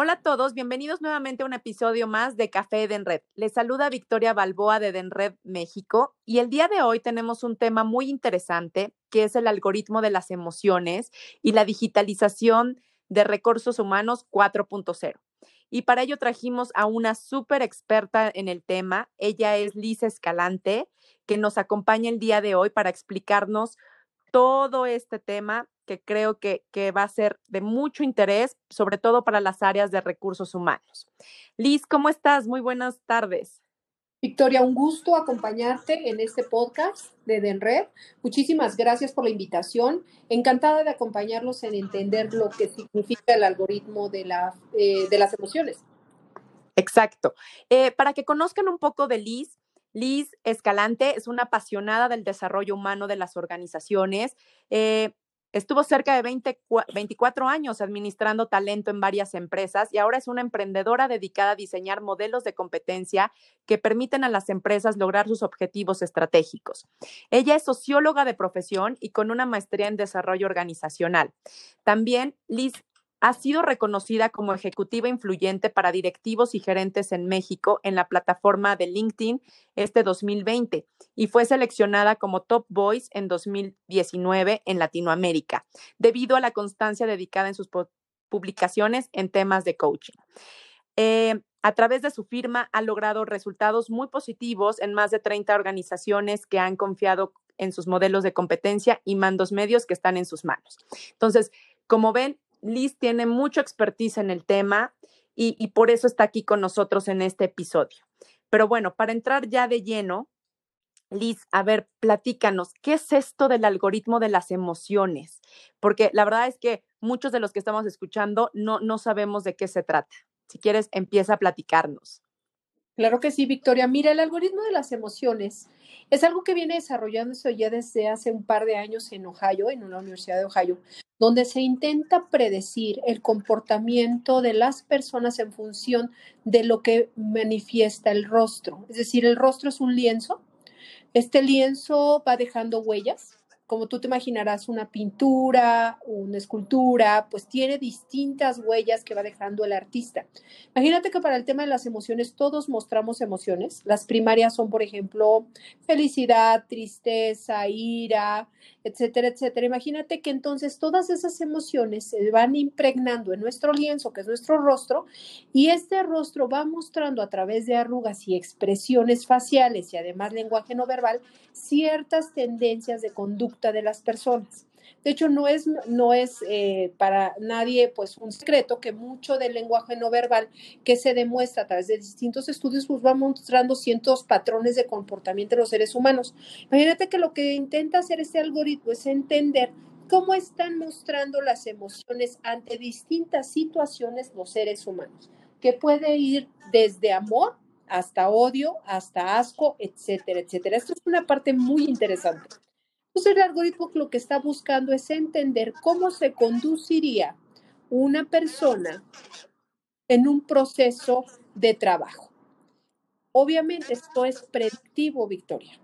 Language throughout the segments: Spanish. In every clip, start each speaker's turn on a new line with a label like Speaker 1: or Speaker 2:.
Speaker 1: Hola a todos, bienvenidos nuevamente a un episodio más de Café Edenred. Les saluda Victoria Balboa de Edenred México y el día de hoy tenemos un tema muy interesante que es el algoritmo de las emociones y la digitalización de recursos humanos 4.0. Y para ello trajimos a una súper experta en el tema. Ella es Liz Escalante, que nos acompaña el día de hoy para explicarnos todo este tema que creo que, va a ser de mucho interés, sobre todo para las áreas de recursos humanos. Liz, ¿cómo estás? Muy buenas tardes.
Speaker 2: Victoria, un gusto acompañarte en este podcast de DENRED. Muchísimas gracias por la invitación. Encantada de acompañarlos en entender lo que significa el algoritmo de, la, eh, de las emociones.
Speaker 1: Exacto. Eh, para que conozcan un poco de Liz, Liz Escalante es una apasionada del desarrollo humano de las organizaciones. Eh, Estuvo cerca de 20, 24 años administrando talento en varias empresas y ahora es una emprendedora dedicada a diseñar modelos de competencia que permiten a las empresas lograr sus objetivos estratégicos. Ella es socióloga de profesión y con una maestría en desarrollo organizacional. También Liz ha sido reconocida como ejecutiva influyente para directivos y gerentes en México en la plataforma de LinkedIn este 2020 y fue seleccionada como Top Voice en 2019 en Latinoamérica, debido a la constancia dedicada en sus publicaciones en temas de coaching. Eh, a través de su firma ha logrado resultados muy positivos en más de 30 organizaciones que han confiado en sus modelos de competencia y mandos medios que están en sus manos. Entonces, como ven, Liz tiene mucha expertise en el tema y, por eso está aquí con nosotros en este episodio. Pero bueno, para entrar ya de lleno, Liz, a ver, platícanos, ¿qué es esto del algoritmo de las emociones? Porque la verdad es que muchos de los que estamos escuchando no, no sabemos de qué se trata. Si quieres, empieza a platicarnos.
Speaker 2: Claro que sí, Victoria. Mira, el algoritmo de las emociones es algo que viene desarrollándose ya desde hace un par de años en Ohio, en una universidad de Ohio, donde se intenta predecir el comportamiento de las personas en función de lo que manifiesta el rostro. Es decir, el rostro es un lienzo. Este lienzo va dejando huellas como tú te imaginarás, una pintura, una escultura, pues tiene distintas huellas que va dejando el artista. Imagínate que para el tema de las emociones todos mostramos emociones. Las primarias son, por ejemplo, felicidad, tristeza, ira, etcétera, etcétera. Imagínate que entonces todas esas emociones se van impregnando en nuestro lienzo, que es nuestro rostro, y este rostro va mostrando a través de arrugas y expresiones faciales y además lenguaje no verbal ciertas tendencias de conducta de las personas. De hecho, no es, no es eh, para nadie pues un secreto que mucho del lenguaje no verbal que se demuestra a través de distintos estudios pues va mostrando ciertos patrones de comportamiento de los seres humanos. Imagínate que lo que intenta hacer este algoritmo es entender cómo están mostrando las emociones ante distintas situaciones los seres humanos, que puede ir desde amor hasta odio, hasta asco, etcétera, etcétera. Esto es una parte muy interesante. El algoritmo lo que está buscando es entender cómo se conduciría una persona en un proceso de trabajo. Obviamente esto es predictivo, Victoria,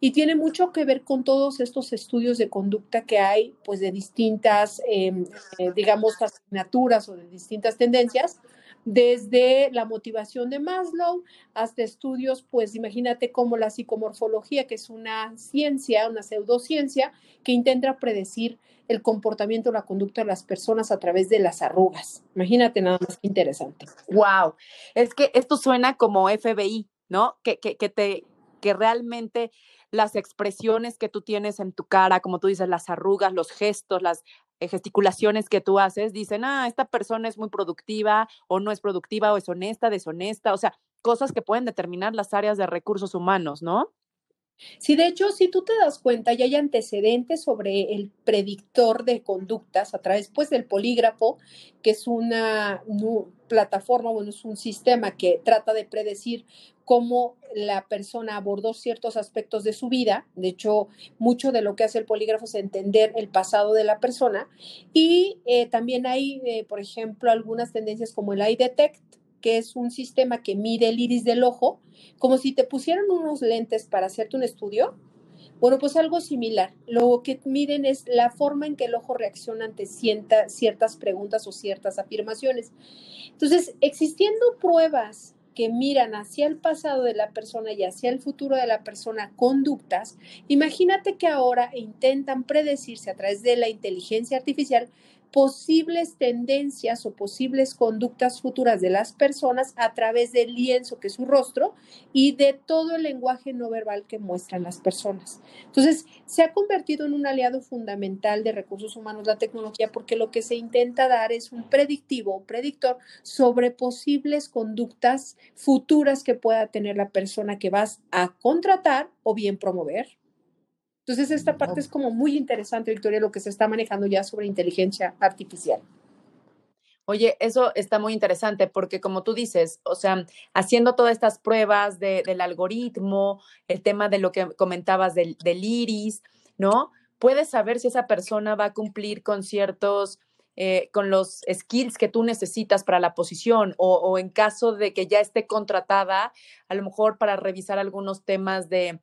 Speaker 2: y tiene mucho que ver con todos estos estudios de conducta que hay, pues de distintas, em, eh, digamos, asignaturas o de distintas tendencias, desde la motivación de Maslow hasta estudios, pues imagínate como la psicomorfología, que es una ciencia, una pseudociencia, que intenta predecir el comportamiento, la conducta de las personas a través de las arrugas. Imagínate nada más que interesante.
Speaker 1: Wow, es que esto suena como FBI, ¿no? Que, que, que te, que realmente las expresiones que tú tienes en tu cara, como tú dices, las arrugas, los gestos, las gesticulaciones que tú haces, dicen, ah, esta persona es muy productiva o no es productiva o es honesta, deshonesta, o sea, cosas que pueden determinar las áreas de recursos humanos, ¿no?
Speaker 2: Sí, de hecho, si tú te das cuenta, ya hay antecedentes sobre el predictor de conductas a través pues, del polígrafo, que es una plataforma, bueno, es un sistema que trata de predecir cómo la persona abordó ciertos aspectos de su vida. De hecho, mucho de lo que hace el polígrafo es entender el pasado de la persona. Y eh, también hay, eh, por ejemplo, algunas tendencias como el eye detect, que es un sistema que mide el iris del ojo, como si te pusieran unos lentes para hacerte un estudio. Bueno, pues algo similar. Lo que miden es la forma en que el ojo reacciona ante ciertas preguntas o ciertas afirmaciones. Entonces, existiendo pruebas que miran hacia el pasado de la persona y hacia el futuro de la persona conductas, imagínate que ahora intentan predecirse a través de la inteligencia artificial posibles tendencias o posibles conductas futuras de las personas a través del lienzo que es su rostro y de todo el lenguaje no verbal que muestran las personas. Entonces, se ha convertido en un aliado fundamental de recursos humanos la tecnología porque lo que se intenta dar es un predictivo o predictor sobre posibles conductas futuras que pueda tener la persona que vas a contratar o bien promover. Entonces, esta parte es como muy interesante, Victoria, lo que se está manejando ya sobre inteligencia artificial.
Speaker 1: Oye, eso está muy interesante porque como tú dices, o sea, haciendo todas estas pruebas del algoritmo, el tema de lo que comentabas del, iris, ¿no? Puedes saber si esa persona va a cumplir con ciertos, eh, con los skills que tú necesitas para la posición o, o, en caso de que ya esté contratada, a lo mejor para revisar algunos temas de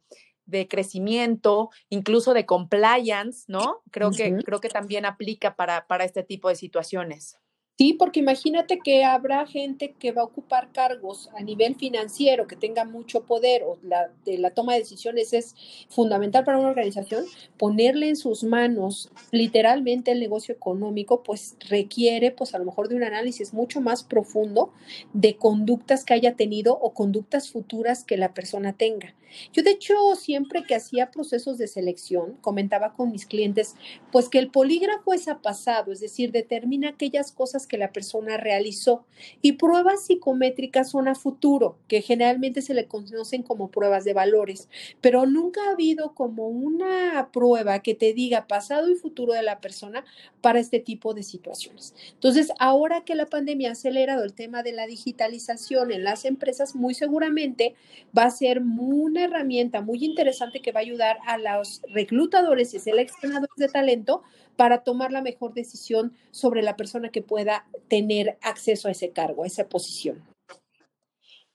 Speaker 1: de crecimiento, incluso de compliance, ¿no? Creo que, creo que también aplica para, para este tipo de situaciones.
Speaker 2: Sí, porque imagínate que habrá gente que va a ocupar cargos a nivel financiero, que tenga mucho poder o la, de la toma de decisiones es fundamental para una organización. Ponerle en sus manos literalmente el negocio económico, pues requiere, pues a lo mejor de un análisis mucho más profundo de conductas que haya tenido o conductas futuras que la persona tenga. Yo de hecho siempre que hacía procesos de selección, comentaba con mis clientes, pues que el polígrafo es a pasado, es decir, determina aquellas cosas que la persona realizó. Y pruebas psicométricas son a futuro, que generalmente se le conocen como pruebas de valores, pero nunca ha habido como una prueba que te diga pasado y futuro de la persona para este tipo de situaciones. Entonces, ahora que la pandemia ha acelerado el tema de la digitalización en las empresas, muy seguramente va a ser una herramienta muy interesante que va a ayudar a los reclutadores y seleccionadores de talento para tomar la mejor decisión sobre la persona que pueda tener acceso a ese cargo, a esa posición.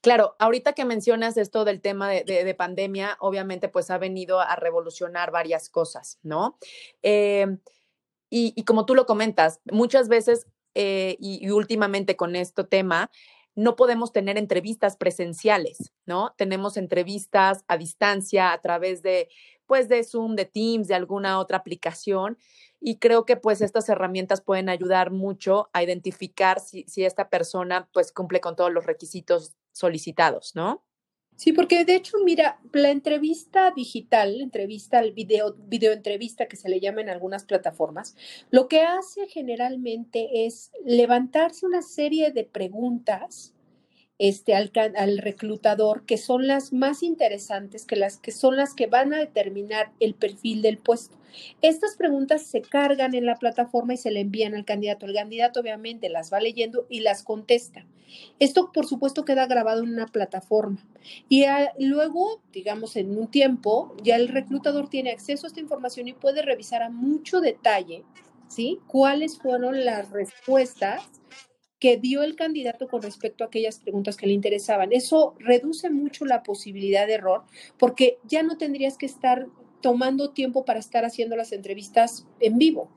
Speaker 1: Claro, ahorita que mencionas esto del tema de, pandemia, obviamente pues ha venido a revolucionar varias cosas, ¿no? Eh, y, como tú lo comentas, muchas veces eh, y, y, últimamente con este tema, no podemos tener entrevistas presenciales, ¿no? Tenemos entrevistas a distancia a través de, pues, de Zoom, de Teams, de alguna otra aplicación y creo que pues estas herramientas pueden ayudar mucho a identificar si, si esta persona pues cumple con todos los requisitos solicitados, ¿no?
Speaker 2: Sí, porque de hecho, mira, la entrevista digital, la entrevista, el video, video entrevista que se le llama en algunas plataformas, lo que hace generalmente es levantarse una serie de preguntas este, al, al, reclutador, que son las más interesantes, que, las, que son las que van a determinar el perfil del puesto. Estas preguntas se cargan en la plataforma y se le envían al candidato. El candidato obviamente las va leyendo y las contesta. Esto, por supuesto, queda grabado en una plataforma. Y luego, digamos, en un tiempo, ya el reclutador tiene acceso a esta información y puede revisar a mucho detalle, ¿sí? ¿Cuáles fueron las respuestas que dio el candidato con respecto a aquellas preguntas que le interesaban. Eso reduce mucho la posibilidad de error porque ya no tendrías que estar tomando tiempo para estar haciendo las entrevistas en vivo.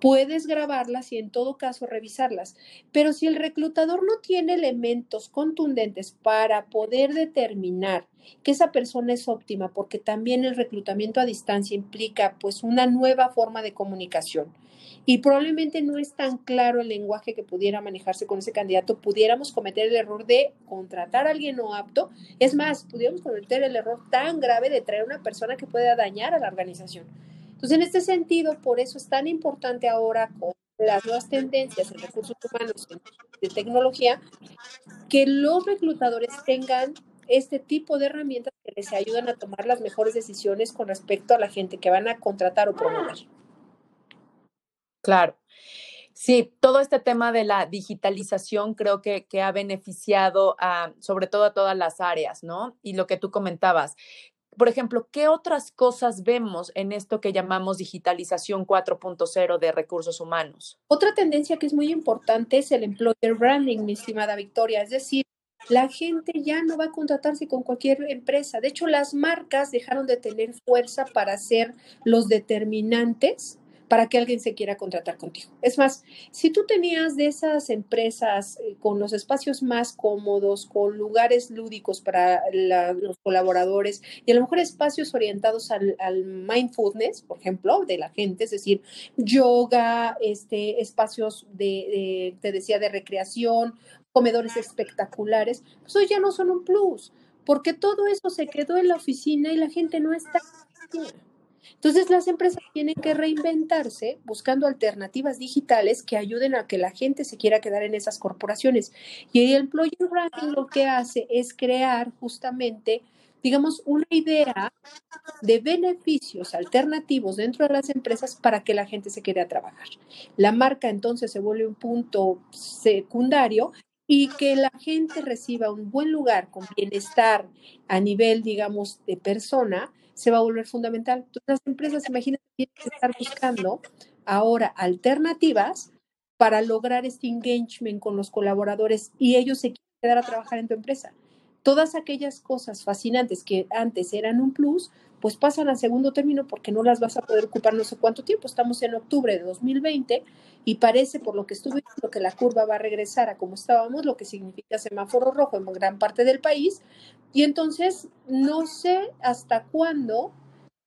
Speaker 2: Puedes grabarlas y en todo caso revisarlas, pero si el reclutador no tiene elementos contundentes para poder determinar que esa persona es óptima, porque también el reclutamiento a distancia implica pues una nueva forma de comunicación y probablemente no es tan claro el lenguaje que pudiera manejarse con ese candidato, pudiéramos cometer el error de contratar a alguien no apto. Es más, pudiéramos cometer el error tan grave de traer a una persona que pueda dañar a la organización. Entonces, en este sentido, por eso es tan importante ahora con las nuevas tendencias en recursos humanos de tecnología, que los reclutadores tengan este tipo de herramientas que les ayudan a tomar las mejores decisiones con respecto a la gente que van a contratar o promover.
Speaker 1: Claro. Sí, todo este tema de la digitalización creo que, que, ha beneficiado a, sobre todo a todas las áreas, ¿no? Y lo que tú comentabas. Por ejemplo, ¿qué otras cosas vemos en esto que llamamos digitalización 4.0 de recursos humanos?
Speaker 2: Otra tendencia que es muy importante es el employer branding, mi estimada Victoria, es decir, la gente ya no va a contratarse con cualquier empresa. De hecho, las marcas dejaron de tener fuerza para ser los determinantes para que alguien se quiera contratar contigo. Es más, si tú tenías de esas empresas eh, con los espacios más cómodos, con lugares lúdicos para los colaboradores y a lo mejor espacios orientados al, mindfulness, por ejemplo, de la gente, es decir, yoga, este, espacios de, te decía, de recreación, comedores espectaculares, pues hoy ya no son un plus, porque todo eso se quedó en la oficina y la gente no está. Entonces las empresas tienen que reinventarse buscando alternativas digitales que ayuden a que la gente se quiera quedar en esas corporaciones. Y el employer branding lo que hace es crear justamente, digamos, una idea de beneficios alternativos dentro de las empresas para que la gente se quede a trabajar. La marca entonces se vuelve un punto secundario y que la gente reciba un buen lugar con bienestar a nivel, digamos, de persona, se va a volver fundamental. Entonces, las empresas, imagínate, tienen que estar buscando ahora alternativas para lograr este engagement con los colaboradores y ellos se quieren quedar a trabajar en tu empresa. Todas aquellas cosas fascinantes que antes eran un plus, pues pasan al segundo término porque no las vas a poder ocupar no sé cuánto tiempo. Estamos en octubre de 2020 y parece, por lo que estuve viendo, que la curva va a regresar a como estábamos, lo que significa semáforo rojo en gran parte del país. Y entonces no sé hasta cuándo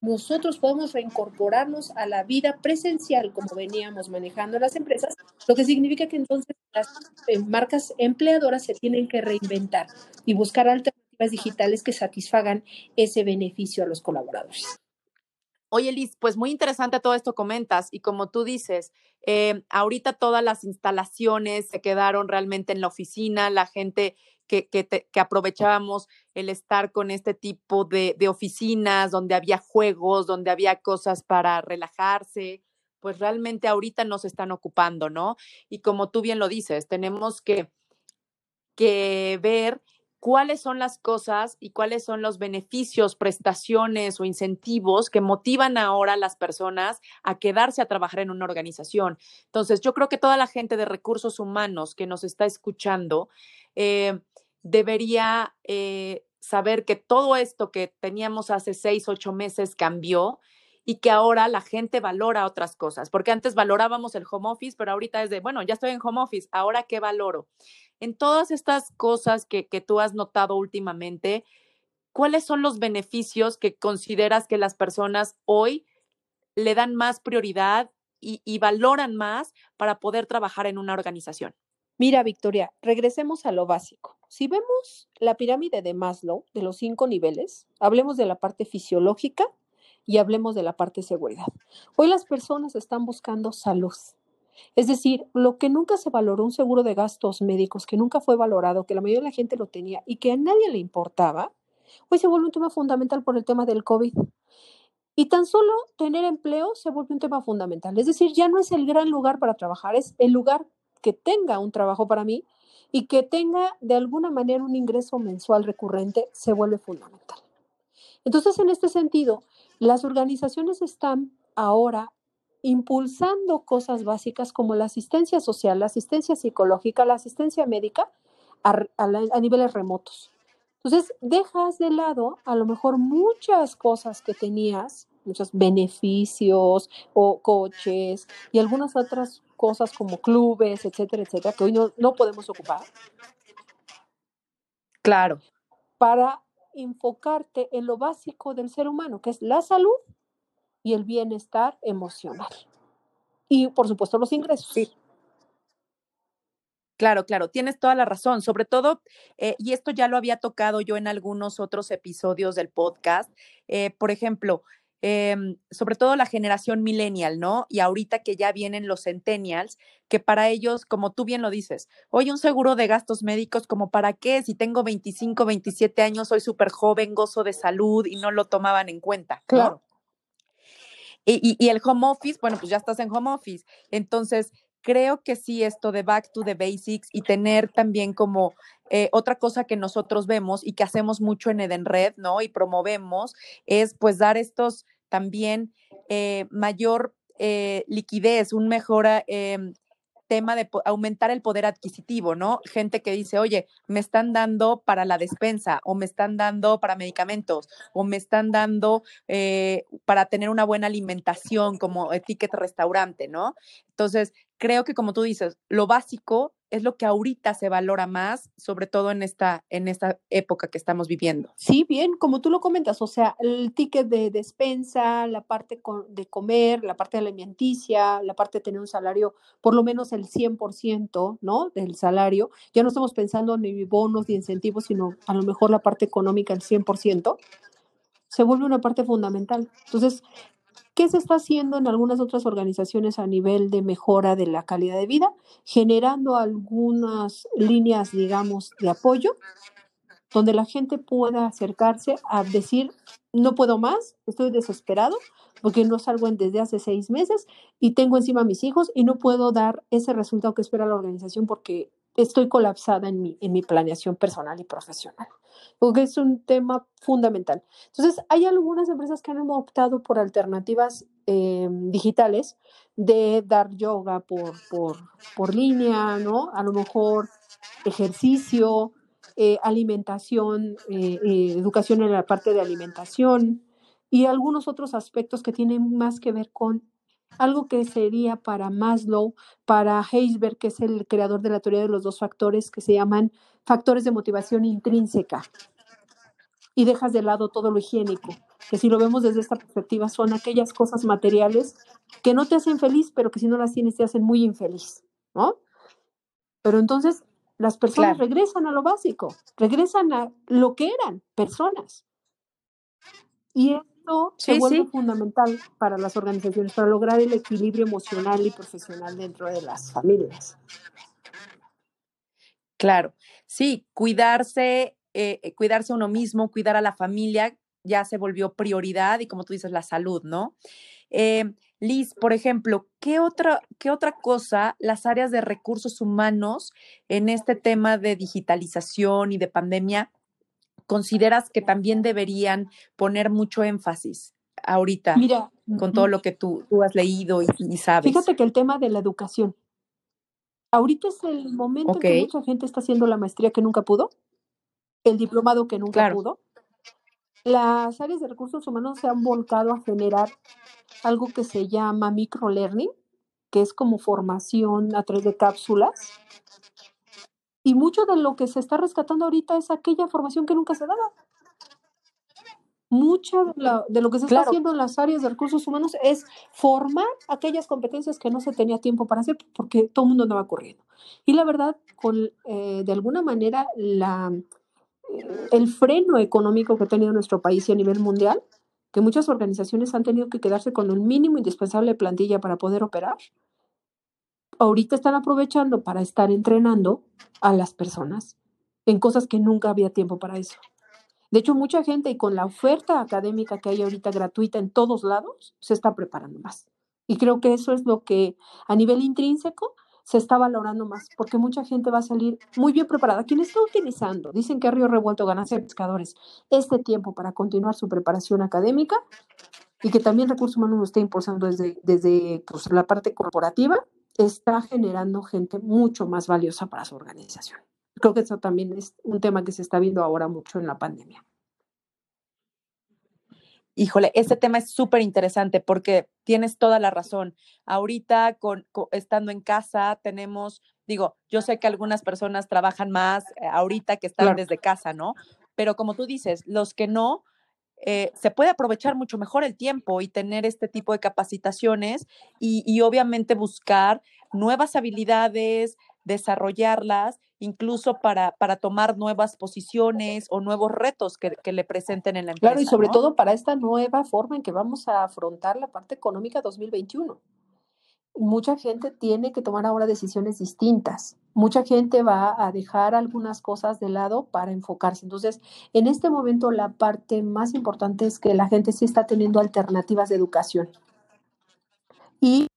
Speaker 2: nosotros podemos reincorporarnos a la vida presencial como veníamos manejando las empresas, lo que significa que entonces las eh, marcas empleadoras se tienen que reinventar y buscar alternativas digitales que satisfagan ese beneficio a los colaboradores.
Speaker 1: Oye, Liz, pues muy interesante todo esto comentas y como tú dices, eh, ahorita todas las instalaciones se quedaron realmente en la oficina, la gente que, que, aprovechábamos el estar con este tipo de, de, oficinas donde había juegos, donde había cosas para relajarse, pues realmente ahorita nos están ocupando, ¿no? Y como tú bien lo dices, tenemos que, que ver cuáles son las cosas y cuáles son los beneficios, prestaciones o incentivos que motivan ahora a las personas a quedarse a trabajar en una organización. Entonces, yo creo que toda la gente de recursos humanos que nos está escuchando eh, debería eh, saber que todo esto que teníamos hace seis, ocho meses cambió y que ahora la gente valora otras cosas, porque antes valorábamos el home office, pero ahorita es de, bueno, ya estoy en home office, ahora qué valoro en todas estas cosas que, tú has notado últimamente, ¿cuáles son los beneficios que consideras que las personas hoy le dan más prioridad y, valoran más para poder trabajar en una organización?
Speaker 2: Mira, Victoria, regresemos a lo básico. Si vemos la pirámide de Maslow de los cinco niveles, hablemos de la parte fisiológica y hablemos de la parte de seguridad. Hoy las personas están buscando salud, es decir, lo que nunca se valoró, un seguro de gastos médicos que nunca fue valorado, que la mayoría de la gente lo tenía y que a nadie le importaba, hoy se vuelve un tema fundamental por el tema del COVID. Y tan solo tener empleo se vuelve un tema fundamental. Es decir, ya no es el gran lugar para trabajar, es el lugar que tenga un trabajo para mí y que tenga de alguna manera un ingreso mensual recurrente se vuelve fundamental. Entonces, en este sentido, las organizaciones están ahora impulsando cosas básicas como la asistencia social, la asistencia psicológica, la asistencia médica a, niveles remotos. Entonces, dejas de lado a lo mejor muchas cosas que tenías, muchos beneficios o coches y algunas otras cosas como clubes, etcétera, etcétera, que hoy no, no podemos ocupar.
Speaker 1: Claro.
Speaker 2: Para enfocarte en lo básico del ser humano, que es la salud y el bienestar emocional. Y por supuesto los ingresos. Sí.
Speaker 1: Claro, claro, tienes toda la razón. Sobre todo, eh, y esto ya lo había tocado yo en algunos otros episodios del podcast, eh, por ejemplo, em, sobre todo la generación millennial, ¿no? Y ahorita que ya vienen los centennials, que para ellos, como tú bien lo dices, oye, un seguro de gastos médicos, ¿como para qué? Si tengo 25, 27 años, soy súper joven, gozo de salud y no lo tomaban en cuenta. Claro. Y, y, el home office, bueno, pues ya estás en home office. Entonces, creo que sí, esto de back to the basics y tener también como eh, otra cosa que nosotros vemos y que hacemos mucho en Edenred, ¿no? Y promovemos es pues dar estos también eh, mayor eh, liquidez, un mejor em, tema de aumentar el poder adquisitivo, ¿no? Gente que dice, oye, me están dando para la despensa o me están dando para medicamentos o me están dando para tener una buena alimentación como ticket restaurante, ¿no? Entonces, creo que como tú dices, lo básico es lo que ahorita se valora más, sobre todo en esta, en esta época que estamos viviendo.
Speaker 2: Sí, bien, como tú lo comentas, o sea, el ticket de despensa, la parte de comer, la parte de alimenticia, la parte de tener un salario, por lo menos el 100%, ¿no? Del salario. Ya no estamos pensando ni bonos ni incentivos, sino a lo mejor la parte económica, el 100%, se vuelve una parte fundamental. Entonces, ¿Qué se está haciendo en algunas otras organizaciones a nivel de mejora de la calidad de vida? Generando algunas líneas, digamos, de apoyo, donde la gente pueda acercarse a decir, no puedo más, estoy desesperado, porque no salgo desde hace seis meses y tengo encima a mis hijos y no puedo dar ese resultado que espera la organización porque estoy colapsada en mi, en mi planeación personal y profesional porque es un tema fundamental. Entonces, hay algunas empresas que han optado por alternativas eh, digitales de dar yoga por, por, por, línea, ¿no? A lo mejor ejercicio, eh, alimentación, eh, educación en la parte de alimentación y algunos otros aspectos que tienen más que ver con algo que sería para Maslow, para Heisberg, que es el creador de la teoría de los dos factores, que se llaman factores de motivación intrínseca. Y dejas de lado todo lo higiénico, que si lo vemos desde esta perspectiva son aquellas cosas materiales que no te hacen feliz, pero que si no las tienes te hacen muy infeliz, ¿no? Pero entonces las personas regresan a lo básico, regresan a lo que eran, personas. Y esto se vuelve fundamental para las organizaciones, para lograr el equilibrio emocional y profesional dentro de las familias.
Speaker 1: Claro, sí, cuidarse, eh, eh, cuidarse uno mismo, cuidar a la familia, ya se volvió prioridad y como tú dices, la salud, ¿no? Eh, Liz, por ejemplo, ¿qué otra, ¿qué otra cosa las áreas de recursos humanos en este tema de digitalización y de pandemia consideras que también deberían poner mucho énfasis ahorita Mira, con todo lo que tú, has leído y, sabes?
Speaker 2: Fíjate que el tema de la educación. Ahorita es el momento en que mucha gente está haciendo la maestría que nunca pudo, el diplomado que nunca pudo. Las áreas de recursos humanos se han volcado a generar algo que se llama microlearning, que es como formación a través de cápsulas, y mucho de lo que se está rescatando ahorita es aquella formación que nunca se daba. Mucho de, lo que se está haciendo en las áreas de recursos humanos es formar aquellas competencias que no se tenía tiempo para hacer porque todo el mundo andaba corriendo. Y la verdad, con, eh, de alguna manera, la, el freno económico que ha tenido nuestro país y a nivel mundial, que muchas organizaciones han tenido que quedarse con el mínimo indispensable de plantilla para poder operar, ahorita están aprovechando para estar entrenando a las personas en cosas que nunca había tiempo para eso. De hecho, mucha gente y con la oferta académica que hay ahorita gratuita en todos lados, se está preparando más. Y creo que eso es lo que a nivel intrínseco se está valorando más, porque mucha gente va a salir muy bien preparada. Quien está utilizando, dicen que Río Revuelto gana ser pescadores, este tiempo para continuar su preparación académica y que también Recursos Humanos lo esté impulsando desde, desde pues, la parte corporativa, está generando gente mucho más valiosa para su organización. Creo que eso también es un tema que se está viendo ahora mucho en la pandemia.
Speaker 1: Híjole, este tema es súper interesante porque tienes toda la razón. Ahorita, con, estando en casa, tenemos, digo, yo sé que algunas personas trabajan más eh, ahorita que están desde casa, ¿no? Pero como tú dices, los que no, eh, se puede aprovechar mucho mejor el tiempo y tener este tipo de capacitaciones y, obviamente buscar nuevas habilidades, desarrollarlas incluso para, para tomar nuevas posiciones o nuevos retos que, le presenten en la empresa.
Speaker 2: Claro, y sobre todo para esta nueva forma en que vamos a afrontar la parte económica 2021 mucha gente tiene que tomar ahora decisiones distintas. Mucha gente va a dejar algunas cosas de lado para enfocarse. Entonces, en este momento la parte más importante es que la gente sí está teniendo alternativas de educación y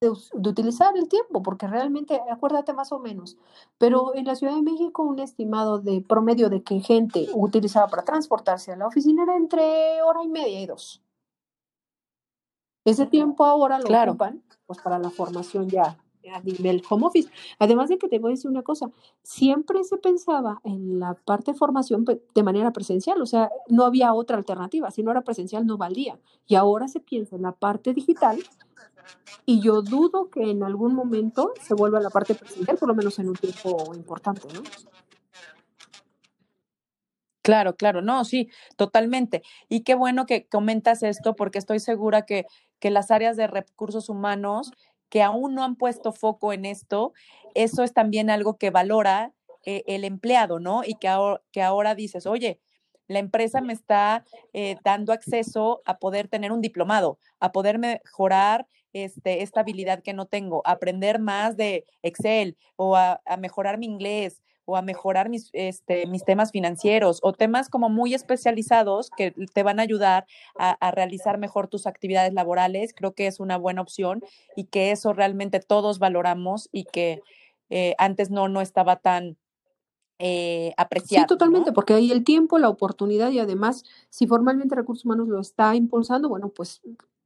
Speaker 2: de, utilizar el tiempo, porque realmente, acuérdate más o menos, pero en la Ciudad de México un estimado de promedio de que gente utilizaba para transportarse a la oficina era entre hora y media y dos. Ese tiempo ahora lo ocupan pues, para la formación ya a nivel home office. Además de que te voy a decir una cosa, siempre se pensaba en la parte de formación de manera presencial, o sea, no había otra alternativa, si no era presencial no valía. Y ahora se piensa en la parte digital y yo dudo que en algún momento se vuelva a la parte presencial, por lo menos en un tiempo importante, ¿no?
Speaker 1: Claro, claro, no, sí, totalmente. Y qué bueno que comentas esto porque estoy segura que que las áreas de recursos humanos que aún no han puesto foco en esto, eso es también algo que valora eh, el empleado, ¿no? Y que ahora, que ahora dices, oye, la empresa me está eh, dando acceso a poder tener un diplomado, a poder mejorar este, esta habilidad que no tengo, aprender más de Excel o a mejorar mi inglés o a mejorar mis, este, mis temas financieros o temas como muy especializados que te van a ayudar a, realizar mejor tus actividades laborales, creo que es una buena opción y que eso realmente todos valoramos y que eh, antes no, no estaba tan eh, apreciado.
Speaker 2: Sí, totalmente, porque hay el tiempo, la oportunidad y además, si formalmente Recursos Humanos lo está impulsando, bueno, pues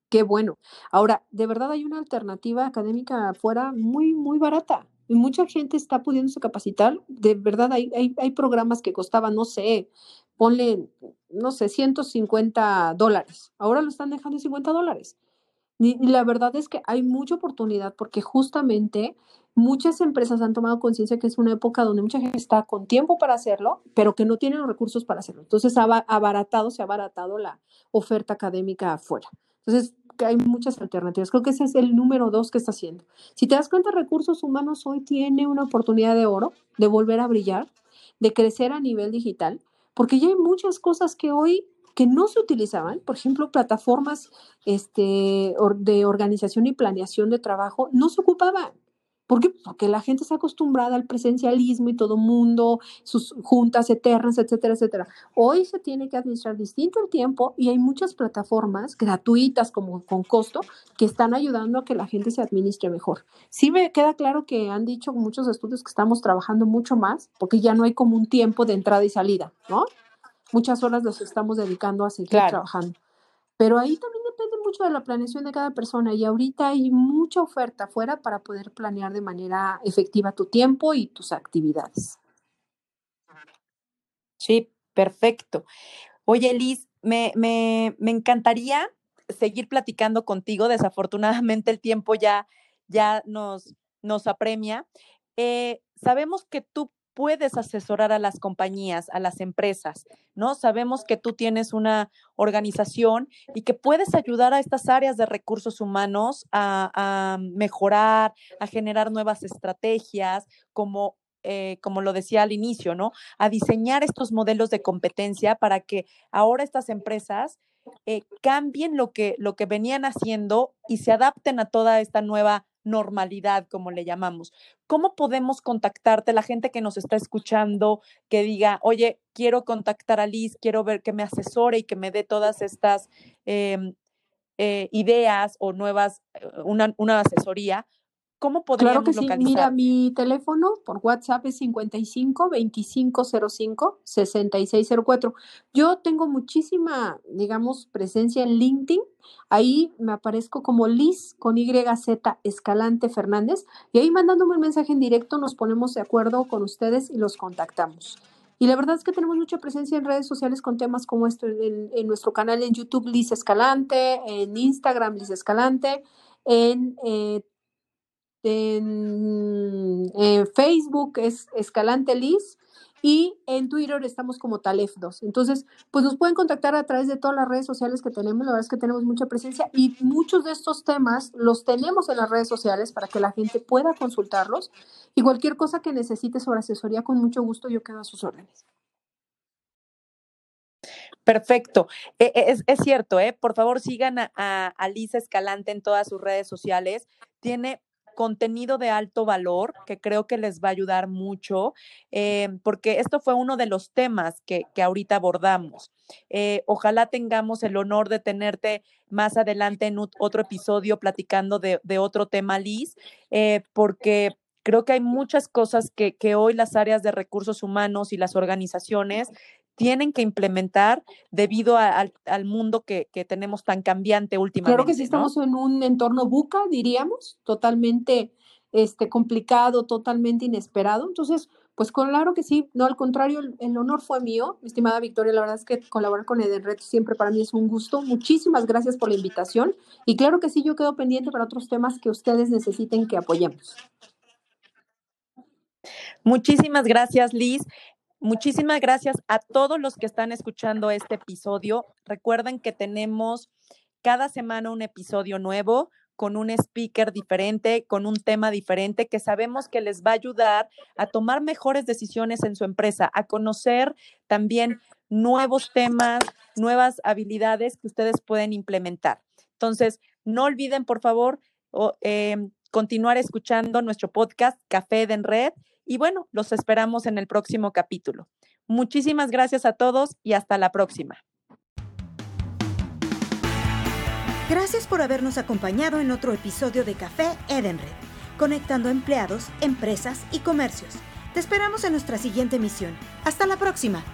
Speaker 2: qué bueno. Ahora, de verdad hay una alternativa académica afuera muy, muy barata mucha gente está pudiéndose capacitar. De verdad, hay, hay, hay programas que costaban, no sé, ponle, no sé, 150 dólares. Ahora lo están dejando en 50 dólares. Y la verdad es que hay mucha oportunidad porque justamente muchas empresas han tomado conciencia que es una época donde mucha gente está con tiempo para hacerlo, pero que no tienen los recursos para hacerlo. Entonces, ha abaratado, se ha abaratado la oferta académica afuera. Entonces, hay muchas alternativas. Creo que ese es el número dos que está haciendo. Si te das cuenta, recursos humanos hoy tiene una oportunidad de oro, de volver a brillar, de crecer a nivel digital, porque ya hay muchas cosas que hoy que no se utilizaban, por ejemplo, plataformas este, de organización y planeación de trabajo, no se ocupaban. ¿Por qué? Porque la gente está acostumbrada al presencialismo y todo mundo, sus juntas eternas, etcétera, etcétera. Hoy se tiene que administrar distinto el tiempo y hay muchas plataformas gratuitas como con costo que están ayudando a que la gente se administre mejor. Sí me queda claro que han dicho muchos estudios que estamos trabajando mucho más porque ya no hay como un tiempo de entrada y salida, ¿no? Muchas horas los estamos dedicando a seguir trabajando. Pero ahí también de la planeación de cada persona y ahorita hay mucha oferta afuera para poder planear de manera efectiva tu tiempo y tus actividades.
Speaker 1: Sí, perfecto. Oye, Liz, me, me, me encantaría seguir platicando contigo. Desafortunadamente el tiempo ya, ya nos, nos apremia. Eh, sabemos que tú puedes asesorar a las compañías, a las empresas, ¿no? Sabemos que tú tienes una organización y que puedes ayudar a estas áreas de recursos humanos a, mejorar, a generar nuevas estrategias, como eh, como lo decía al inicio, ¿no? A diseñar estos modelos de competencia para que ahora estas empresas eh, cambien lo que, lo que venían haciendo y se adapten a toda esta nueva normalidad, como le llamamos. ¿Cómo podemos contactarte, la gente que nos está escuchando, que diga, oye, quiero contactar a Liz, quiero ver que me asesore y que me dé todas estas em, eh, ideas o nuevas, eh, una, una asesoría? ¿Cómo podríamos
Speaker 2: claro que sí. Mira, mi teléfono por WhatsApp es 55 2505 6604. Yo tengo muchísima, digamos, presencia en LinkedIn. Ahí me aparezco como Liz con YZ Escalante Fernández y ahí mandándome un mensaje en directo nos ponemos de acuerdo con ustedes y los contactamos. Y la verdad es que tenemos mucha presencia en redes sociales con temas como esto, en, nuestro canal en YouTube Liz Escalante, en Instagram Liz Escalante, en eh, en, Facebook es Escalante Liz y en Twitter estamos como Talef2. Entonces, pues nos pueden contactar a través de todas las redes sociales que tenemos. La verdad es que tenemos mucha presencia y muchos de estos temas los tenemos en las redes sociales para que la gente pueda consultarlos. Y cualquier cosa que necesite sobre asesoría, con mucho gusto yo quedo a sus órdenes.
Speaker 1: Perfecto. E, e, es, cierto, ¿eh? Por favor, sigan a, a Lisa Escalante en todas sus redes sociales. Tiene contenido de alto valor que creo que les va a ayudar mucho, eh, porque esto fue uno de los temas que, que ahorita abordamos. Eh, ojalá tengamos el honor de tenerte más adelante en otro episodio platicando de, de otro tema, Liz, eh, porque creo que hay muchas cosas que, que, hoy las áreas de recursos humanos y las organizaciones tienen que implementar debido al mundo que, tenemos tan cambiante últimamente.
Speaker 2: Claro que sí, estamos en un entorno buca, diríamos, totalmente este, complicado, totalmente inesperado. Entonces, pues claro que sí, no, al contrario, el, honor fue mío, estimada Victoria, la verdad es que colaborar con Edenred siempre para mí es un gusto. Muchísimas gracias por la invitación y claro que sí, yo quedo pendiente para otros temas que ustedes necesiten que apoyemos.
Speaker 1: Muchísimas gracias, Liz. Muchísimas gracias a todos los que están escuchando este episodio. Recuerden que tenemos cada semana un episodio nuevo con un speaker diferente, con un tema diferente que sabemos que les va a ayudar a tomar mejores decisiones en su empresa, a conocer también nuevos temas, nuevas habilidades que ustedes pueden implementar. Entonces, no olviden, por favor, em, continuar escuchando nuestro podcast Café de Red y bueno, los esperamos en el próximo capítulo. Muchísimas gracias a todos y hasta la próxima.
Speaker 3: Gracias por habernos acompañado en otro episodio de Café Edenred, conectando empleados, empresas y comercios. Te esperamos en nuestra siguiente emisión. Hasta la próxima.